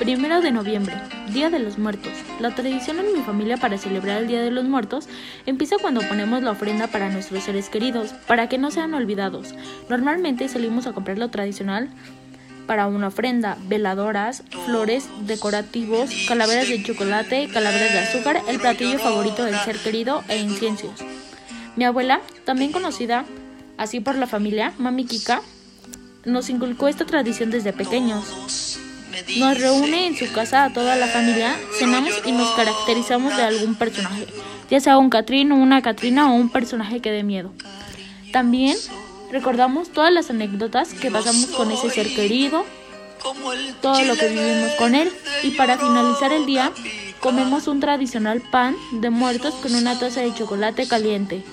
Primero de noviembre, Día de los Muertos. La tradición en mi familia para celebrar el Día de los Muertos empieza cuando ponemos la ofrenda para nuestros seres queridos, para que no sean olvidados. Normalmente salimos a comprar lo tradicional para una ofrenda, veladoras, flores, decorativos, calaveras de chocolate, calaveras de azúcar, el platillo favorito del ser querido e inciensos. Mi abuela, también conocida así por la familia, Mami Kika, nos inculcó esta tradición desde pequeños. Nos reúne en su casa a toda la familia, cenamos y nos caracterizamos de algún personaje, ya sea un Catrín o una Catrina o un personaje que dé miedo. También recordamos todas las anécdotas que pasamos con ese ser querido, todo lo que vivimos con él y para finalizar el día comemos un tradicional pan de muertos con una taza de chocolate caliente.